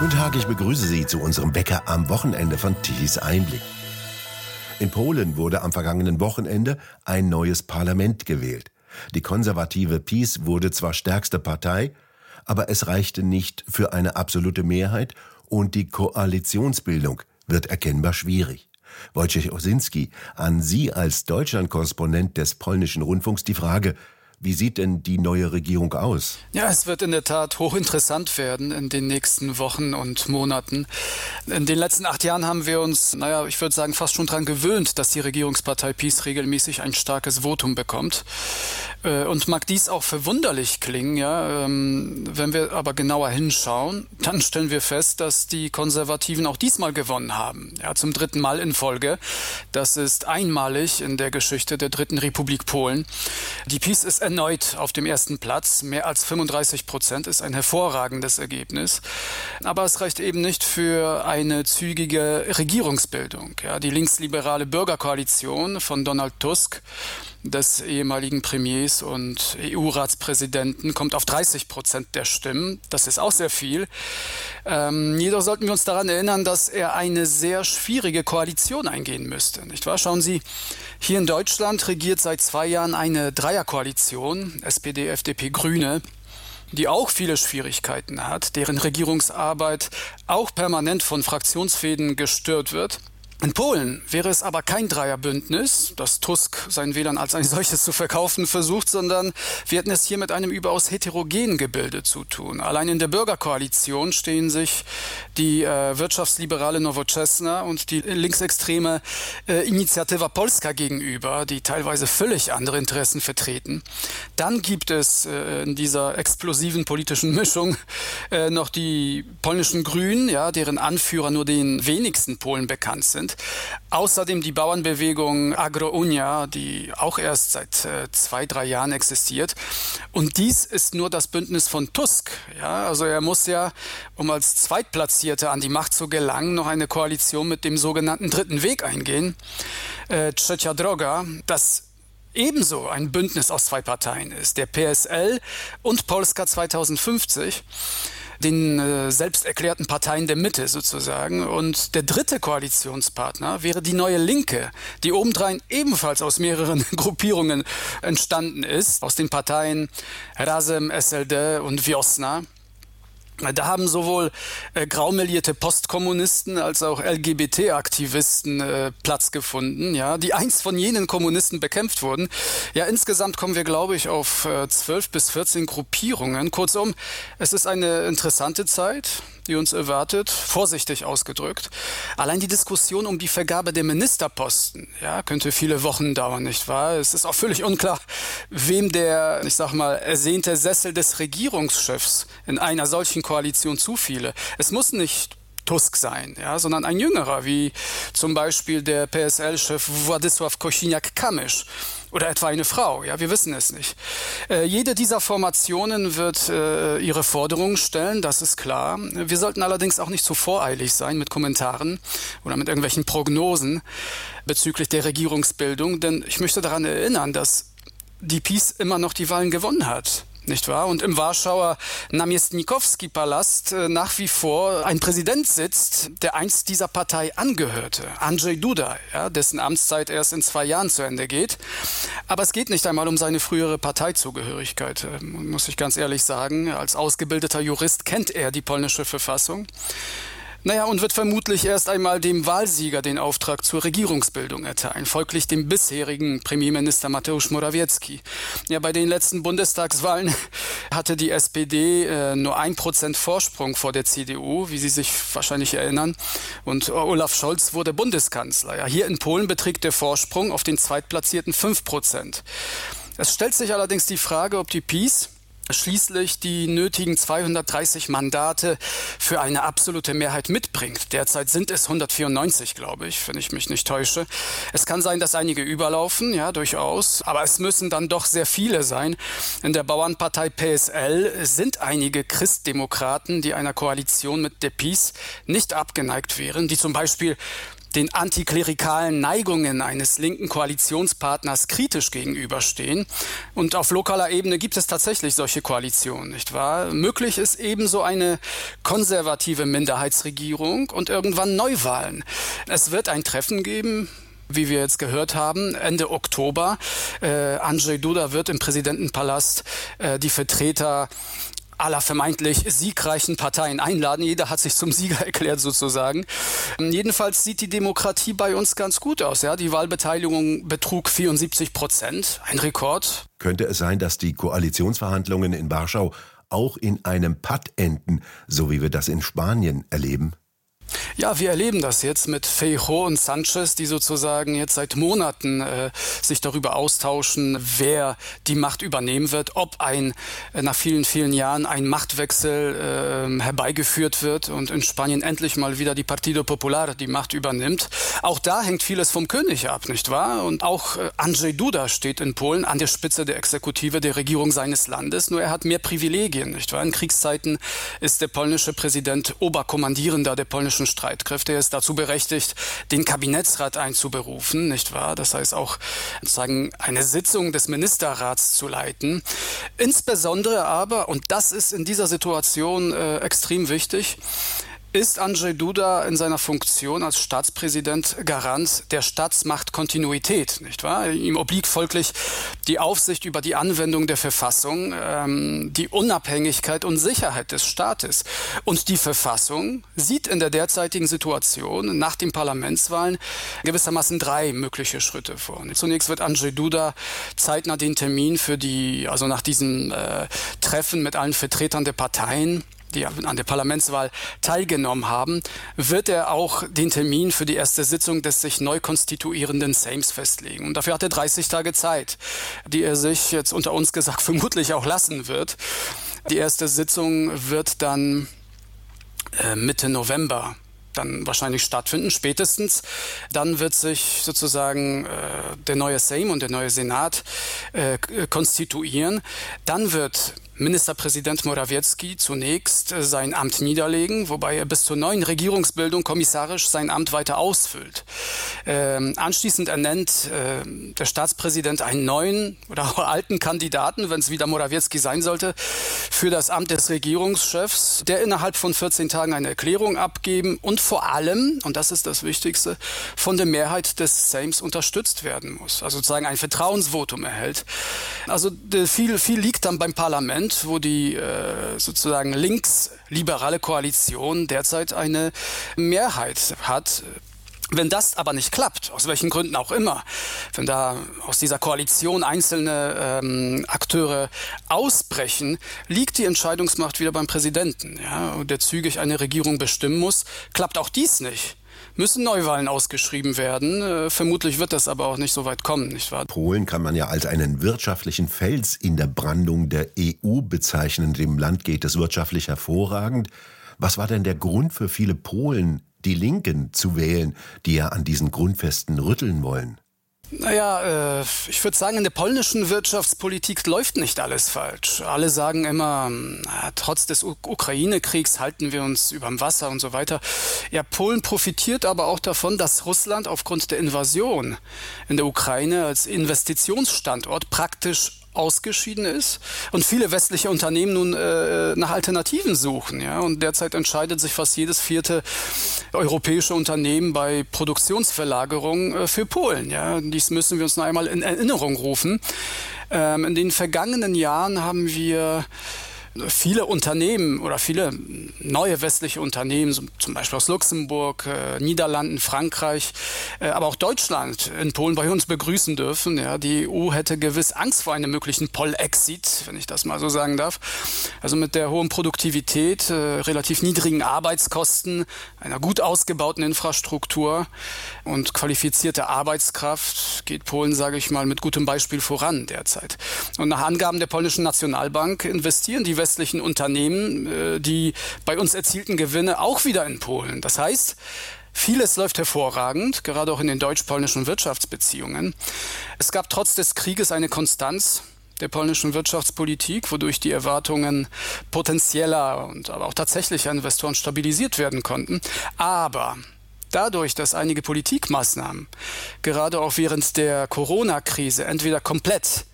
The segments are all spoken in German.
Guten Tag, ich begrüße Sie zu unserem Bäcker am Wochenende von Tichys Einblick. In Polen wurde am vergangenen Wochenende ein neues Parlament gewählt. Die konservative PiS wurde zwar stärkste Partei, aber es reichte nicht für eine absolute Mehrheit und die Koalitionsbildung wird erkennbar schwierig. Wojciech Osinski, an Sie als Deutschlandkorrespondent des polnischen Rundfunks die Frage, wie sieht denn die neue Regierung aus? Ja, es wird in der Tat hochinteressant werden in den nächsten Wochen und Monaten. In den letzten acht Jahren haben wir uns, naja, ich würde sagen, fast schon daran gewöhnt, dass die Regierungspartei PiS regelmäßig ein starkes Votum bekommt. Äh, und mag dies auch verwunderlich klingen, ja. Ähm, wenn wir aber genauer hinschauen, dann stellen wir fest, dass die Konservativen auch diesmal gewonnen haben. Ja, zum dritten Mal in Folge. Das ist einmalig in der Geschichte der Dritten Republik Polen. Die PiS ist erneut auf dem ersten Platz. Mehr als 35 Prozent ist ein hervorragendes Ergebnis. Aber es reicht eben nicht für eine zügige Regierungsbildung. Ja, die linksliberale Bürgerkoalition von Donald Tusk des ehemaligen Premiers und EU-Ratspräsidenten kommt auf 30 Prozent der Stimmen. Das ist auch sehr viel. Ähm, jedoch sollten wir uns daran erinnern, dass er eine sehr schwierige Koalition eingehen müsste. Nicht wahr? Schauen Sie, hier in Deutschland regiert seit zwei Jahren eine Dreierkoalition, SPD, FDP, Grüne die auch viele Schwierigkeiten hat, deren Regierungsarbeit auch permanent von Fraktionsfäden gestört wird. In Polen wäre es aber kein Dreierbündnis, das Tusk seinen Wählern als ein solches zu verkaufen versucht, sondern wir hätten es hier mit einem überaus heterogenen Gebilde zu tun. Allein in der Bürgerkoalition stehen sich die äh, wirtschaftsliberale Nowoczesna und die linksextreme äh, Initiativa Polska gegenüber, die teilweise völlig andere Interessen vertreten. Dann gibt es äh, in dieser explosiven politischen Mischung äh, noch die polnischen Grünen, ja, deren Anführer nur den wenigsten Polen bekannt sind sind. Außerdem die Bauernbewegung Agro-Unia, die auch erst seit äh, zwei, drei Jahren existiert. Und dies ist nur das Bündnis von Tusk. Ja, also er muss ja, um als Zweitplatzierte an die Macht zu gelangen, noch eine Koalition mit dem sogenannten Dritten Weg eingehen. Äh, Trzecia Droga, das ebenso ein Bündnis aus zwei Parteien ist, der PSL und Polska 2050 den äh, selbst erklärten Parteien der Mitte sozusagen. Und der dritte Koalitionspartner wäre die neue Linke, die obendrein ebenfalls aus mehreren Gruppierungen entstanden ist, aus den Parteien Razem, SLD und Wiosna. Da haben sowohl äh, graumelierte Postkommunisten als auch LGBT-Aktivisten äh, Platz gefunden, ja, die einst von jenen Kommunisten bekämpft wurden. Ja, insgesamt kommen wir, glaube ich, auf äh, 12 bis 14 Gruppierungen. Kurzum, es ist eine interessante Zeit die uns erwartet, vorsichtig ausgedrückt. Allein die Diskussion um die Vergabe der Ministerposten, ja, könnte viele Wochen dauern, nicht wahr? Es ist auch völlig unklar, wem der, ich sag mal, ersehnte Sessel des Regierungschefs in einer solchen Koalition zufiele. Es muss nicht Tusk sein, ja, sondern ein jüngerer, wie zum Beispiel der PSL-Chef Władysław Kosiniak-Kamysz oder etwa eine Frau, ja, wir wissen es nicht. Äh, jede dieser Formationen wird äh, ihre Forderungen stellen, das ist klar. Wir sollten allerdings auch nicht zu voreilig sein mit Kommentaren oder mit irgendwelchen Prognosen bezüglich der Regierungsbildung, denn ich möchte daran erinnern, dass die PiS immer noch die Wahlen gewonnen hat nicht wahr? Und im Warschauer Namiestnikowski-Palast äh, nach wie vor ein Präsident sitzt, der einst dieser Partei angehörte, Andrzej Duda, ja, dessen Amtszeit erst in zwei Jahren zu Ende geht. Aber es geht nicht einmal um seine frühere Parteizugehörigkeit, äh, muss ich ganz ehrlich sagen. Als ausgebildeter Jurist kennt er die polnische Verfassung. Naja, und wird vermutlich erst einmal dem Wahlsieger den Auftrag zur Regierungsbildung erteilen, folglich dem bisherigen Premierminister Mateusz Morawiecki. Ja, bei den letzten Bundestagswahlen hatte die SPD äh, nur ein Prozent Vorsprung vor der CDU, wie Sie sich wahrscheinlich erinnern. Und Olaf Scholz wurde Bundeskanzler. Ja, hier in Polen beträgt der Vorsprung auf den Zweitplatzierten fünf Prozent. Es stellt sich allerdings die Frage, ob die Peace schließlich die nötigen 230 Mandate für eine absolute Mehrheit mitbringt. Derzeit sind es 194, glaube ich, wenn ich mich nicht täusche. Es kann sein, dass einige überlaufen, ja, durchaus, aber es müssen dann doch sehr viele sein. In der Bauernpartei PSL sind einige Christdemokraten, die einer Koalition mit der Peace nicht abgeneigt wären, die zum Beispiel den antiklerikalen Neigungen eines linken Koalitionspartners kritisch gegenüberstehen. Und auf lokaler Ebene gibt es tatsächlich solche Koalitionen, nicht wahr? Möglich ist ebenso eine konservative Minderheitsregierung und irgendwann Neuwahlen. Es wird ein Treffen geben, wie wir jetzt gehört haben, Ende Oktober. Äh, Andrzej Duda wird im Präsidentenpalast äh, die Vertreter aller vermeintlich siegreichen Parteien einladen. Jeder hat sich zum Sieger erklärt sozusagen. Jedenfalls sieht die Demokratie bei uns ganz gut aus. Ja, die Wahlbeteiligung betrug 74 Prozent, ein Rekord. Könnte es sein, dass die Koalitionsverhandlungen in Warschau auch in einem Patt enden, so wie wir das in Spanien erleben? Ja, wir erleben das jetzt mit Feijo und Sanchez, die sozusagen jetzt seit Monaten äh, sich darüber austauschen, wer die Macht übernehmen wird, ob ein äh, nach vielen, vielen Jahren ein Machtwechsel äh, herbeigeführt wird und in Spanien endlich mal wieder die Partido Popular die Macht übernimmt. Auch da hängt vieles vom König ab, nicht wahr? Und auch äh, Andrzej Duda steht in Polen an der Spitze der Exekutive der Regierung seines Landes, nur er hat mehr Privilegien, nicht wahr? In Kriegszeiten ist der polnische Präsident Oberkommandierender der polnischen politischen Streitkräfte. Ist dazu berechtigt, den Kabinettsrat einzuberufen, nicht wahr? Das heißt auch sozusagen eine Sitzung des Ministerrats zu leiten. Insbesondere aber, und das ist in dieser Situation äh, extrem wichtig, ist Andrzej Duda in seiner Funktion als Staatspräsident Garant der Staatsmachtkontinuität, nicht wahr? Ihm obliegt folglich die Aufsicht über die Anwendung der Verfassung, ähm, die Unabhängigkeit und Sicherheit des Staates. Und die Verfassung sieht in der derzeitigen Situation nach den Parlamentswahlen gewissermaßen drei mögliche Schritte vor. Zunächst wird Andrzej Duda zeitnah den Termin für die, also nach diesem äh, Treffen mit allen Vertretern der Parteien die an der Parlamentswahl teilgenommen haben, wird er auch den Termin für die erste Sitzung des sich neu konstituierenden Sejms festlegen. Und dafür hat er 30 Tage Zeit, die er sich jetzt unter uns gesagt vermutlich auch lassen wird. Die erste Sitzung wird dann äh, Mitte November dann wahrscheinlich stattfinden, spätestens. Dann wird sich sozusagen äh, der neue Sejm und der neue Senat äh, konstituieren. Dann wird Ministerpräsident Morawiecki zunächst sein Amt niederlegen, wobei er bis zur neuen Regierungsbildung kommissarisch sein Amt weiter ausfüllt. Ähm, anschließend ernennt äh, der Staatspräsident einen neuen oder alten Kandidaten, wenn es wieder Morawiecki sein sollte, für das Amt des Regierungschefs, der innerhalb von 14 Tagen eine Erklärung abgeben und vor allem, und das ist das Wichtigste, von der Mehrheit des Sejms unterstützt werden muss. Also sozusagen ein Vertrauensvotum erhält. Also viel, viel liegt dann beim Parlament Land, wo die äh, sozusagen linksliberale Koalition derzeit eine Mehrheit hat. Wenn das aber nicht klappt, aus welchen Gründen auch immer, wenn da aus dieser Koalition einzelne ähm, Akteure ausbrechen, liegt die Entscheidungsmacht wieder beim Präsidenten, ja, der zügig eine Regierung bestimmen muss. Klappt auch dies nicht, müssen Neuwahlen ausgeschrieben werden. Äh, vermutlich wird das aber auch nicht so weit kommen, nicht wahr? Polen kann man ja als einen wirtschaftlichen Fels in der Brandung der EU bezeichnen. Dem Land geht es wirtschaftlich hervorragend. Was war denn der Grund für viele Polen, die Linken zu wählen, die ja an diesen Grundfesten rütteln wollen? Naja, äh, ich würde sagen, in der polnischen Wirtschaftspolitik läuft nicht alles falsch. Alle sagen immer, trotz des Ukraine-Kriegs halten wir uns überm Wasser und so weiter. Ja, Polen profitiert aber auch davon, dass Russland aufgrund der Invasion in der Ukraine als Investitionsstandort praktisch ausgeschieden ist und viele westliche Unternehmen nun äh, nach Alternativen suchen. Ja? Und derzeit entscheidet sich fast jedes vierte europäische Unternehmen bei Produktionsverlagerung äh, für Polen. Ja? Dies müssen wir uns noch einmal in Erinnerung rufen. Ähm, in den vergangenen Jahren haben wir viele Unternehmen oder viele neue westliche Unternehmen, zum Beispiel aus Luxemburg, äh, Niederlanden, Frankreich, äh, aber auch Deutschland in Polen bei uns begrüßen dürfen. Ja, die EU hätte gewiss Angst vor einem möglichen Poll-Exit, wenn ich das mal so sagen darf. Also mit der hohen Produktivität, äh, relativ niedrigen Arbeitskosten, einer gut ausgebauten Infrastruktur und qualifizierte Arbeitskraft geht Polen, sage ich mal, mit gutem Beispiel voran derzeit. Und nach Angaben der polnischen Nationalbank investieren die westlichen Unternehmen äh, die bei uns erzielten Gewinne auch wieder in Polen. Das heißt, Vieles läuft hervorragend, gerade auch in den deutsch-polnischen Wirtschaftsbeziehungen. Es gab trotz des Krieges eine Konstanz der polnischen Wirtschaftspolitik, wodurch die Erwartungen potenzieller und aber auch tatsächlicher Investoren stabilisiert werden konnten. Aber dadurch, dass einige Politikmaßnahmen gerade auch während der Corona-Krise entweder komplett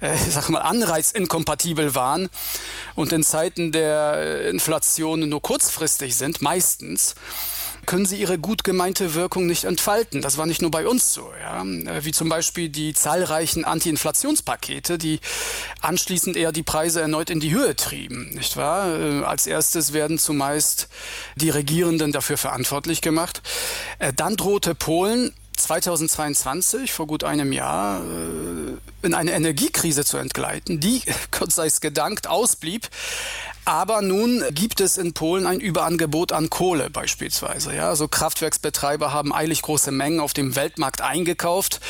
äh, sag mal, anreizinkompatibel waren und in Zeiten der Inflation nur kurzfristig sind, meistens, können sie ihre gut gemeinte Wirkung nicht entfalten. Das war nicht nur bei uns so, ja? Äh, wie zum Beispiel die zahlreichen Anti-Inflationspakete, die anschließend eher die Preise erneut in die Höhe trieben, nicht wahr? Äh, als erstes werden zumeist die Regierenden dafür verantwortlich gemacht. Äh, dann drohte Polen 2022, vor gut einem Jahr, in eine Energiekrise zu entgleiten, die, Gott sei es gedankt, ausblieb. Aber nun gibt es in Polen ein Überangebot an Kohle beispielsweise. Ja, also Kraftwerksbetreiber haben eilig große Mengen auf dem Weltmarkt eingekauft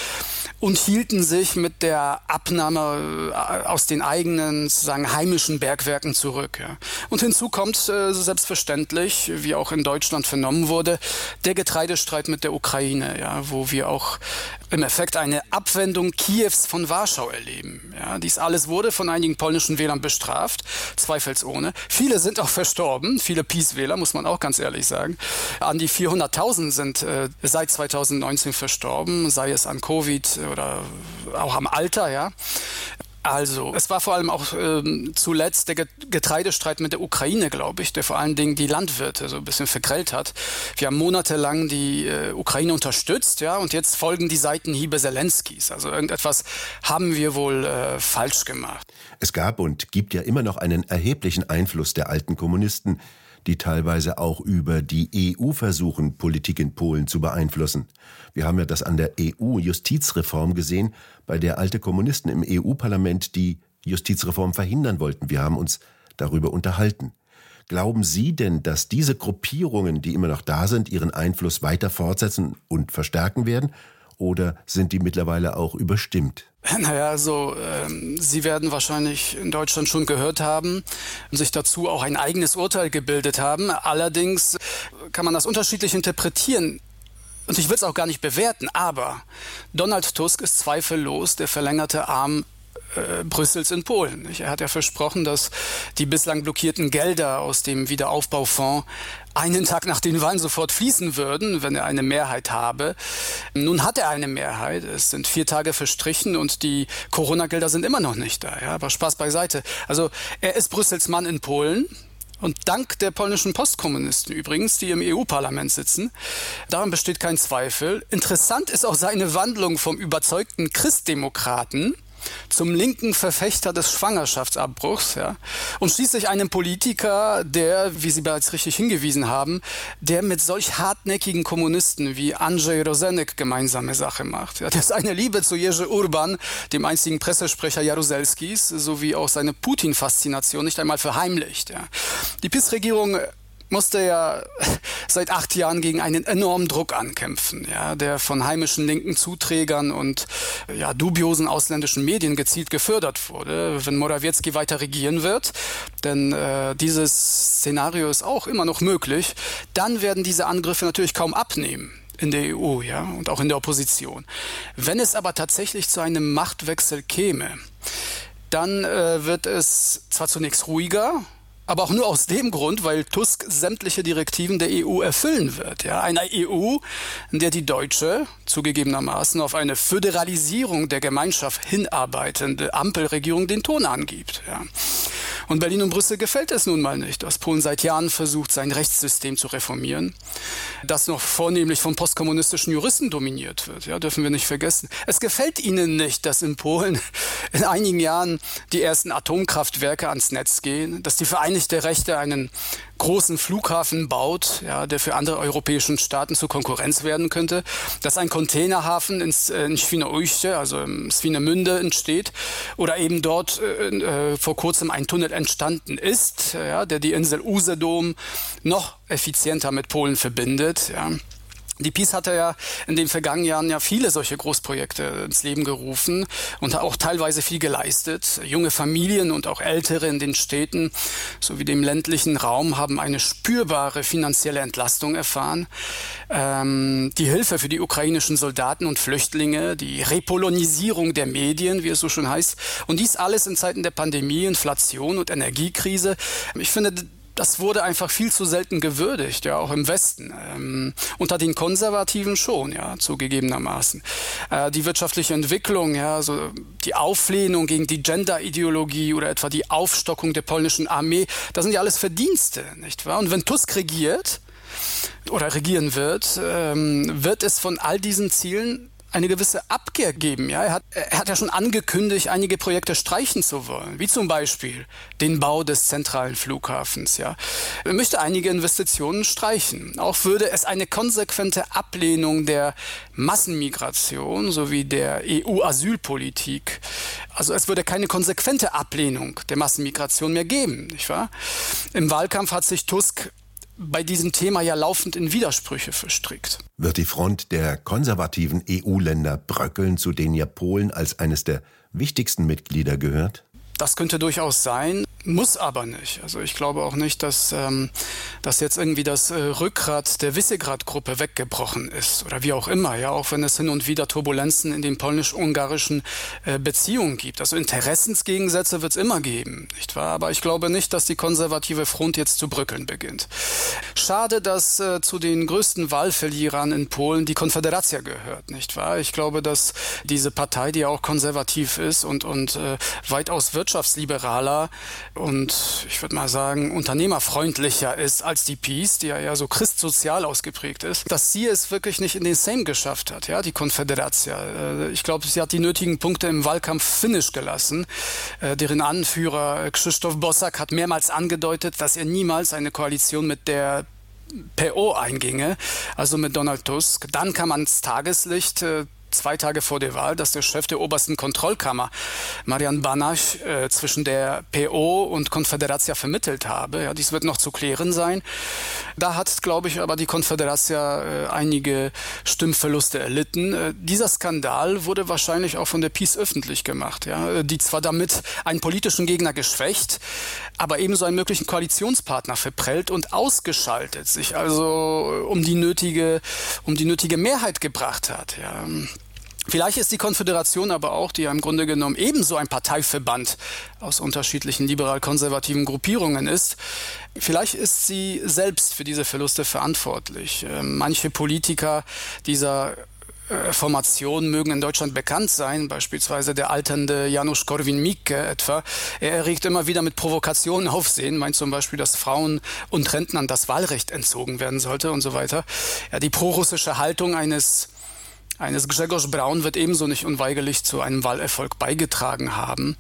und hielten sich mit der Abnahme äh, aus den eigenen sozusagen heimischen Bergwerken zurück. Und hinzu kommt äh, selbstverständlich, wie auch in Deutschland vernommen wurde, der Getreidestreit mit der Ukraine, ja, wo wir auch im Effekt eine Abwendung Kiews von Warschau erleben. Ja, dies alles wurde von einigen polnischen Wählern bestraft, zweifelsohne. Viele sind auch verstorben, viele Peace-Wähler, muss man auch ganz ehrlich sagen. An die 400.000 sind äh, seit 2019 verstorben, sei es an Covid oder auch am Alter, ja. Also, es war vor allem auch ähm, zuletzt der Getreidestreit mit der Ukraine, glaube ich, der vor allen Dingen die Landwirte so ein bisschen vergrellt hat. Wir haben monatelang die äh, Ukraine unterstützt, ja, und jetzt folgen die Seitenhiebe Zelenskis. Also irgendetwas haben wir wohl äh, falsch gemacht. Es gab und gibt ja immer noch einen erheblichen Einfluss der alten Kommunisten die teilweise auch über die EU versuchen, Politik in Polen zu beeinflussen. Wir haben ja das an der EU-Justizreform gesehen, bei der alte Kommunisten im EU-Parlament die Justizreform verhindern wollten. Wir haben uns darüber unterhalten. Glauben Sie denn, dass diese Gruppierungen, die immer noch da sind, ihren Einfluss weiter fortsetzen und verstärken werden? Oder sind die mittlerweile auch überstimmt? Naja, also ähm, Sie werden wahrscheinlich in Deutschland schon gehört haben und sich dazu auch ein eigenes Urteil gebildet haben. Allerdings kann man das unterschiedlich interpretieren. Und ich will es auch gar nicht bewerten, aber Donald Tusk ist zweifellos der verlängerte Arm äh, Brüssels in Polen. Er hat ja versprochen, dass die bislang blockierten Gelder aus dem Wiederaufbaufonds einen Tag nach den Wahlen sofort fließen würden, wenn er eine Mehrheit habe. Nun hat er eine Mehrheit. Es sind vier Tage verstrichen und die Corona-Gelder sind immer noch nicht da. Ja, aber Spaß beiseite. Also er ist Brüssels Mann in Polen. Und dank der polnischen Postkommunisten übrigens, die im EU-Parlament sitzen, daran besteht kein Zweifel. Interessant ist auch seine Wandlung vom überzeugten Christdemokraten zum linken Verfechter des Schwangerschaftsabbruchs ja, und schließlich einem Politiker, der, wie Sie bereits richtig hingewiesen haben, der mit solch hartnäckigen Kommunisten wie Andrzej Rosenek gemeinsame Sache macht. Ja, der seine Liebe zu Jerzy Urban, dem einzigen Pressesprecher Jaruzelskis, sowie auch seine Putin-Faszination nicht einmal verheimlicht. Ja. Die PIS-Regierung musste ja seit acht Jahren gegen einen enormen Druck ankämpfen, ja, der von heimischen linken Zuträgern und ja, dubiosen ausländischen Medien gezielt gefördert wurde, wenn Morawiecki weiter regieren wird. Denn äh, dieses Szenario ist auch immer noch möglich. Dann werden diese Angriffe natürlich kaum abnehmen in der EU, ja, und auch in der Opposition. Wenn es aber tatsächlich zu einem Machtwechsel käme, dann äh, wird es zwar zunächst ruhiger, aber auch nur aus dem Grund, weil Tusk sämtliche Direktiven der EU erfüllen wird. Ja, einer EU, in der die deutsche, zugegebenermaßen auf eine Föderalisierung der Gemeinschaft hinarbeitende Ampelregierung den Ton angibt. Ja. Und Berlin und Brüssel gefällt es nun mal nicht, dass Polen seit Jahren versucht, sein Rechtssystem zu reformieren, das noch vornehmlich von postkommunistischen Juristen dominiert wird. Ja, dürfen wir nicht vergessen. Es gefällt ihnen nicht, dass in Polen in einigen Jahren die ersten Atomkraftwerke ans Netz gehen, dass die Vereinigte Rechte einen großen Flughafen baut, ja, der für andere europäischen Staaten zur Konkurrenz werden könnte, dass ein Containerhafen ins, äh, in Świnoujście, also im Swinemünde entsteht oder eben dort äh, äh, vor kurzem ein Tunnel entstanden ist, ja, der die Insel Usedom noch effizienter mit Polen verbindet. Ja. Die Peace hatte ja in den vergangenen Jahren ja viele solche Großprojekte ins Leben gerufen und auch teilweise viel geleistet. Junge Familien und auch Ältere in den Städten sowie dem ländlichen Raum haben eine spürbare finanzielle Entlastung erfahren. Ähm, die Hilfe für die ukrainischen Soldaten und Flüchtlinge, die Repolonisierung der Medien, wie es so schön heißt. Und dies alles in Zeiten der Pandemie, Inflation und Energiekrise. Ich finde, das wurde einfach viel zu selten gewürdigt, ja, auch im Westen. Ähm, unter den Konservativen schon, ja, zugegebenermaßen. Äh, die wirtschaftliche Entwicklung, ja, so die Auflehnung gegen die Gender-Ideologie oder etwa die Aufstockung der polnischen Armee, das sind ja alles Verdienste, nicht wahr? Und wenn Tusk regiert oder regieren wird, ähm, wird es von all diesen Zielen eine gewisse Abkehr geben. Ja? Er, hat, er hat ja schon angekündigt, einige Projekte streichen zu wollen, wie zum Beispiel den Bau des zentralen Flughafens. Ja? Er möchte einige Investitionen streichen. Auch würde es eine konsequente Ablehnung der Massenmigration sowie der EU-Asylpolitik, also es würde keine konsequente Ablehnung der Massenmigration mehr geben. Nicht wahr? Im Wahlkampf hat sich Tusk bei diesem Thema ja laufend in Widersprüche verstrickt. Wird die Front der konservativen EU-Länder bröckeln, zu denen ja Polen als eines der wichtigsten Mitglieder gehört? Das könnte durchaus sein, muss aber nicht. Also ich glaube auch nicht, dass, ähm, dass jetzt irgendwie das äh, Rückgrat der Visegrad-Gruppe weggebrochen ist oder wie auch immer, ja, auch wenn es hin und wieder Turbulenzen in den polnisch-ungarischen äh, Beziehungen gibt. Also Interessensgegensätze wird es immer geben, nicht wahr? Aber ich glaube nicht, dass die konservative Front jetzt zu bröckeln beginnt. Schade, dass äh, zu den größten Wahlverlierern in Polen die Konföderatia gehört, nicht wahr? Ich glaube, dass diese Partei, die ja auch konservativ ist und, und äh, weitaus wirtschaftsliberaler und ich würde mal sagen unternehmerfreundlicher ist als die Peace, die ja eher so christsozial ausgeprägt ist, dass sie es wirklich nicht in den Sejm geschafft hat, ja, die Konföderatia. Äh, ich glaube, sie hat die nötigen Punkte im Wahlkampf finnisch gelassen. Äh, deren Anführer Krzysztof Bosak hat mehrmals angedeutet, dass er niemals eine Koalition mit der PO einginge, also mit Donald Tusk. Dann kam ans Tageslicht äh, zwei Tage vor der Wahl, dass der Chef der obersten Kontrollkammer, Marian Banasch, äh, zwischen der PO und Konföderatia vermittelt habe. Ja, dies wird noch zu klären sein. Da hat, glaube ich, aber die Konföderatia äh, einige Stimmverluste erlitten. Äh, dieser Skandal wurde wahrscheinlich auch von der Peace öffentlich gemacht, ja, äh, die zwar damit einen politischen Gegner geschwächt, aber ebenso einen möglichen Koalitionspartner verprellt und ausgeschaltet, sich also um die nötige, um die nötige Mehrheit gebracht hat. Ja. Vielleicht ist die Konföderation aber auch, die ja im Grunde genommen ebenso ein Parteiverband aus unterschiedlichen liberal-konservativen Gruppierungen ist, vielleicht ist sie selbst für diese Verluste verantwortlich. Ähm, manche Politiker dieser äh, Formation mögen in Deutschland bekannt sein, beispielsweise der alternde Janusz Korwin-Mikke etwa. Er erregt immer wieder mit Provokationen Aufsehen, meint zum Beispiel, dass Frauen und Rentnern das Wahlrecht entzogen werden sollte und so weiter. Ja, die prorussische Haltung eines eines Grzegorz Braun wird ebenso nicht unweigerlich zu einem Wahlerfolg beigetragen haben.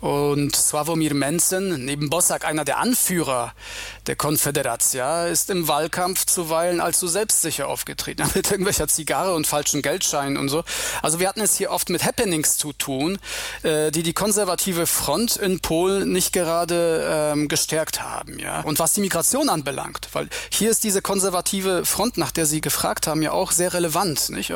Und Sławomir Menzen, neben Bossack einer der Anführer der Konföderatia, ist im Wahlkampf zuweilen allzu selbstsicher aufgetreten, mit irgendwelcher Zigarre und falschen Geldscheinen und so. Also wir hatten es hier oft mit Happenings zu tun, äh, die die konservative Front in Polen nicht gerade ähm, gestärkt haben. Ja? Und was die Migration anbelangt, weil hier ist diese konservative Front, nach der Sie gefragt haben, ja auch sehr relevant. Nicht?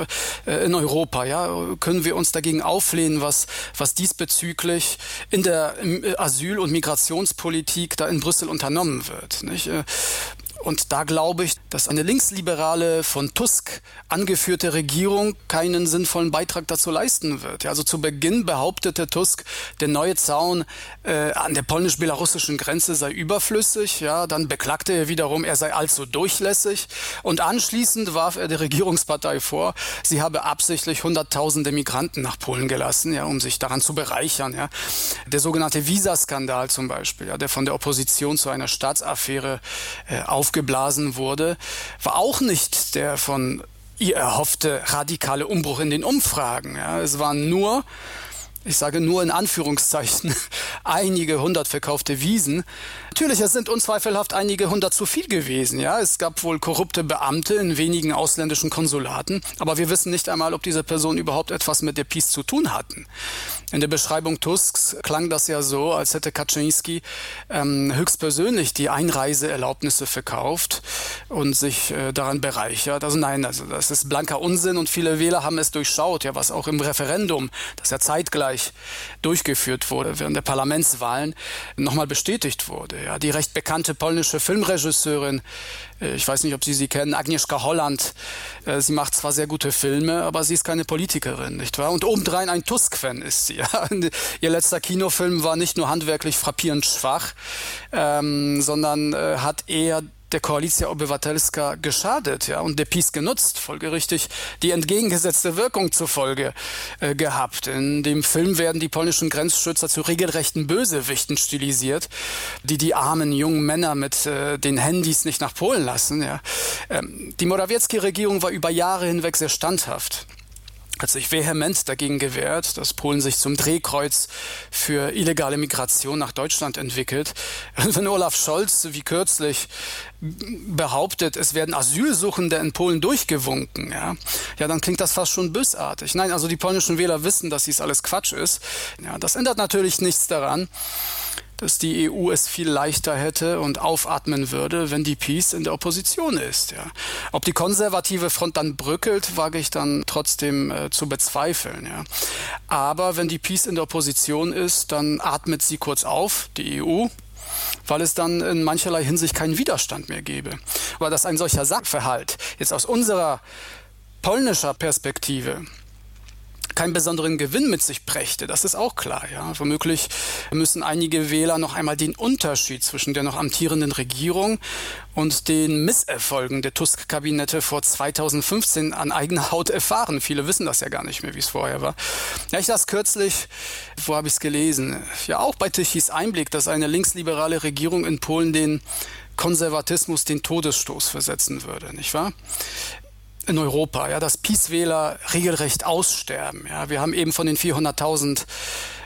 Äh, in Europa. Ja, können wir uns dagegen auflehnen, was was diesbezüglich in der äh, Asyl- und Migrationspolitik da in Brüssel unternommen wird. Nicht? Und da glaube ich, dass eine linksliberale, von Tusk angeführte Regierung keinen sinnvollen Beitrag dazu leisten wird. Also zu Beginn behauptete Tusk, der neue Zaun äh, an der polnisch-belarussischen Grenze sei überflüssig. Ja, dann beklagte er wiederum, er sei allzu durchlässig. Und anschließend warf er der Regierungspartei vor, sie habe absichtlich Hunderttausende Migranten nach Polen gelassen, ja, um sich daran zu bereichern. Ja. Der sogenannte Visaskandal zum Beispiel, ja, der von der Opposition zu einer Staatsaffäre äh, auf aufgeblasen wurde, war auch nicht der von ihr erhoffte radikale Umbruch in den Umfragen. Ja, es waren nur ich sage nur in Anführungszeichen, einige hundert verkaufte Wiesen. Natürlich, es sind unzweifelhaft einige hundert zu viel gewesen. Ja, es gab wohl korrupte Beamte in wenigen ausländischen Konsulaten, aber wir wissen nicht einmal, ob diese Personen überhaupt etwas mit der Peace zu tun hatten. In der Beschreibung Tusks klang das ja so, als hätte Kaczynski ähm, höchstpersönlich die Einreiseerlaubnisse verkauft und sich äh, daran bereichert. Also nein, also das ist blanker Unsinn und viele Wähler haben es durchschaut, ja, was auch im Referendum, das ja zeitgleich durchgeführt wurde während der Parlamentswahlen, nochmal bestätigt wurde. Ja, die recht bekannte polnische Filmregisseurin, äh, ich weiß nicht, ob Sie sie kennen, Agnieszka Holland, äh, sie macht zwar sehr gute Filme, aber sie ist keine Politikerin, nicht wahr? Und obendrein ein Tusk-Fan ist sie. Ja. Ihr letzter Kinofilm war nicht nur handwerklich frappierend schwach, ähm, sondern äh, hat eher der Koalicja Obywatelska geschadet ja, und der PiS genutzt, folgerichtig die entgegengesetzte Wirkung zufolge äh, gehabt. In dem Film werden die polnischen Grenzschützer zu regelrechten Bösewichten stilisiert, die die armen jungen Männer mit äh, den Handys nicht nach Polen lassen. Ja. Ähm, die Morawiecki-Regierung war über Jahre hinweg sehr standhaft hat sich vehement dagegen gewehrt, dass Polen sich zum Drehkreuz für illegale Migration nach Deutschland entwickelt. Wenn Olaf Scholz wie kürzlich behauptet, es werden Asylsuchende in Polen durchgewunken, ja, ja, dann klingt das fast schon bösartig. Nein, also die polnischen Wähler wissen, dass dies alles Quatsch ist. Ja, das ändert natürlich nichts daran, dass die EU es viel leichter hätte und aufatmen würde, wenn die Peace in der Opposition ist. Ja. Ob die konservative Front dann bröckelt, wage ich dann trotzdem äh, zu bezweifeln. Ja. Aber wenn die Peace in der Opposition ist, dann atmet sie kurz auf, die EU, weil es dann in mancherlei Hinsicht keinen Widerstand mehr gäbe. Aber dass ein solcher Sachverhalt jetzt aus unserer polnischer Perspektive keinen besonderen Gewinn mit sich brächte. Das ist auch klar. Ja. Womöglich müssen einige Wähler noch einmal den Unterschied zwischen der noch amtierenden Regierung und den Misserfolgen der Tusk-Kabinette vor 2015 an eigener Haut erfahren. Viele wissen das ja gar nicht mehr, wie es vorher war. Ja, ich las kürzlich, wo habe ich es gelesen? Ja, auch bei Tichys Einblick, dass eine linksliberale Regierung in Polen den Konservatismus den Todesstoß versetzen würde, nicht wahr? In Europa, ja, dass Peace-Wähler regelrecht aussterben. Ja, wir haben eben von den 400.000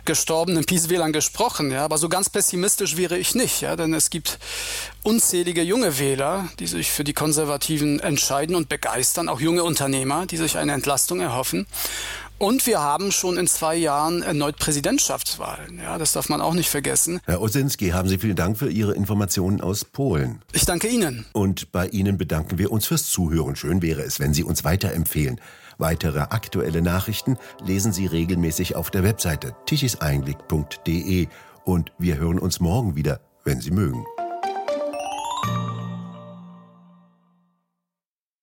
gestorbenen Peace-Wählern gesprochen, ja, aber so ganz pessimistisch wäre ich nicht, ja, denn es gibt unzählige junge Wähler, die sich für die Konservativen entscheiden und begeistern, auch junge Unternehmer, die sich eine Entlastung erhoffen. Und wir haben schon in zwei Jahren erneut Präsidentschaftswahlen. Ja, das darf man auch nicht vergessen. Herr Osinski, haben Sie vielen Dank für Ihre Informationen aus Polen. Ich danke Ihnen. Und bei Ihnen bedanken wir uns fürs Zuhören. Schön wäre es, wenn Sie uns weiterempfehlen. Weitere aktuelle Nachrichten lesen Sie regelmäßig auf der Webseite tichiseinblick.de. Und wir hören uns morgen wieder, wenn Sie mögen.